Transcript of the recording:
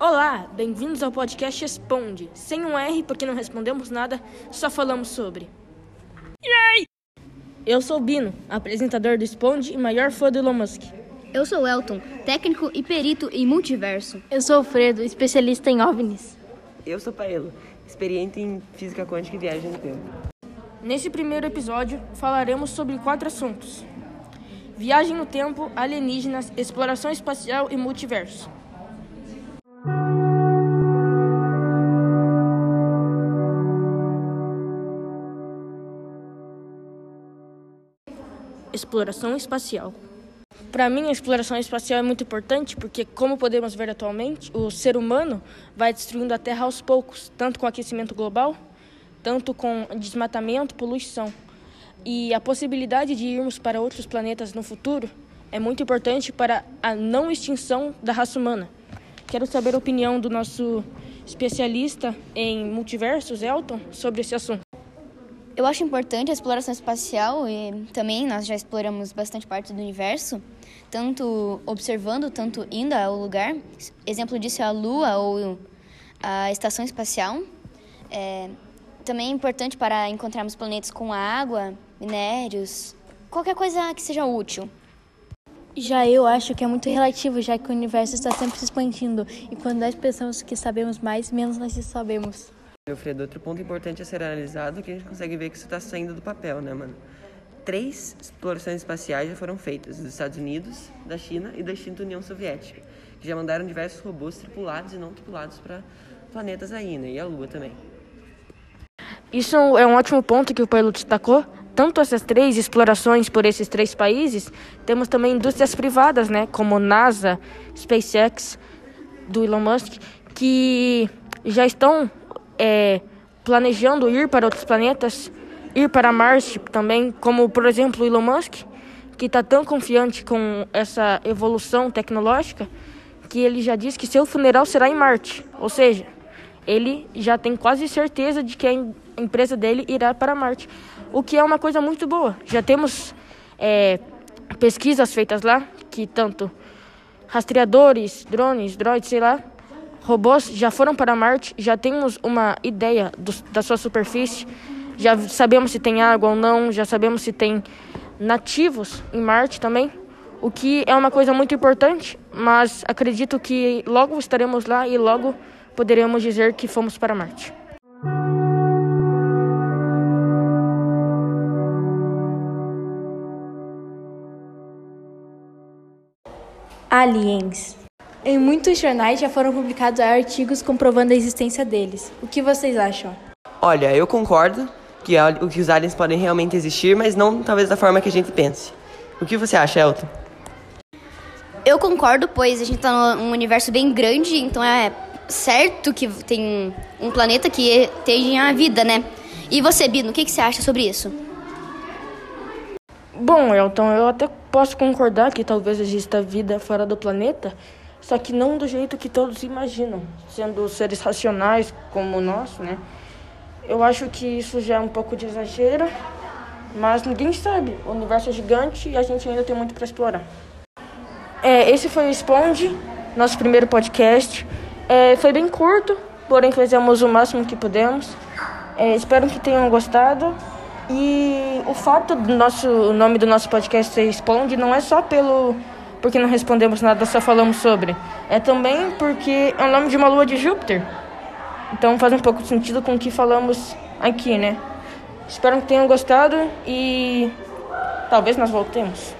Olá, bem-vindos ao podcast Responde. Sem um R, porque não respondemos nada, só falamos sobre. Yay! Eu sou Bino, apresentador do Responde e maior fã do Elon Musk. Eu sou Elton, técnico e perito em multiverso. Eu sou Alfredo, especialista em OVNIs. Eu sou Paelo, experiente em física quântica e viagem no tempo. Nesse primeiro episódio, falaremos sobre quatro assuntos: viagem no tempo, alienígenas, exploração espacial e multiverso. Exploração espacial. Para mim, a exploração espacial é muito importante porque, como podemos ver atualmente, o ser humano vai destruindo a Terra aos poucos, tanto com aquecimento global, tanto com desmatamento, poluição. E a possibilidade de irmos para outros planetas no futuro é muito importante para a não extinção da raça humana. Quero saber a opinião do nosso especialista em multiversos, Elton, sobre esse assunto. Eu acho importante a exploração espacial e também nós já exploramos bastante parte do universo, tanto observando, tanto indo ao lugar. Exemplo disso é a Lua ou a Estação Espacial. É, também é importante para encontrarmos planetas com água, minérios, qualquer coisa que seja útil. Já eu acho que é muito relativo, já que o universo está sempre se expandindo e quando nós pensamos que sabemos mais, menos nós sabemos. Alfredo, outro ponto importante a ser analisado é que a gente consegue ver que isso está saindo do papel, né, mano? Três explorações espaciais já foram feitas, dos Estados Unidos, da China e da extinta União Soviética, que já mandaram diversos robôs tripulados e não tripulados para planetas aí, né? E a Lua também. Isso é um ótimo ponto que o Paulo destacou. Tanto essas três explorações por esses três países, temos também indústrias privadas, né, como NASA, SpaceX, do Elon Musk, que já estão é, planejando ir para outros planetas, ir para Marte também, como por exemplo Elon Musk, que está tão confiante com essa evolução tecnológica que ele já disse que seu funeral será em Marte, ou seja, ele já tem quase certeza de que a empresa dele irá para Marte, o que é uma coisa muito boa. Já temos é, pesquisas feitas lá que tanto rastreadores, drones, droids, sei lá, robôs já foram para Marte, já temos uma ideia do, da sua superfície, já sabemos se tem água ou não, já sabemos se tem nativos em Marte também, o que é uma coisa muito importante, mas acredito que logo estaremos lá e logo poderemos dizer que fomos para Marte. Aliens. Em muitos jornais já foram publicados artigos comprovando a existência deles. O que vocês acham? Olha, eu concordo que, que os aliens podem realmente existir, mas não talvez da forma que a gente pense. O que você acha, Elton? Eu concordo, pois a gente está num universo bem grande, então é certo que tem um planeta que tenha vida, né? E você, Bino, o que, que você acha sobre isso? Bom, Elton, eu até posso concordar que talvez exista vida fora do planeta, só que não do jeito que todos imaginam, sendo seres racionais como nós, né? Eu acho que isso já é um pouco de exagero, mas ninguém sabe. O universo é gigante e a gente ainda tem muito para explorar. É, esse foi o Responde, nosso primeiro podcast. É, foi bem curto, porém fizemos o máximo que pudemos. É, espero que tenham gostado. E o fato do nosso o nome do nosso podcast ser Responde não é só pelo porque não respondemos nada, só falamos sobre. É também porque é o nome de uma lua de Júpiter. Então faz um pouco de sentido com o que falamos aqui, né? Espero que tenham gostado e talvez nós voltemos.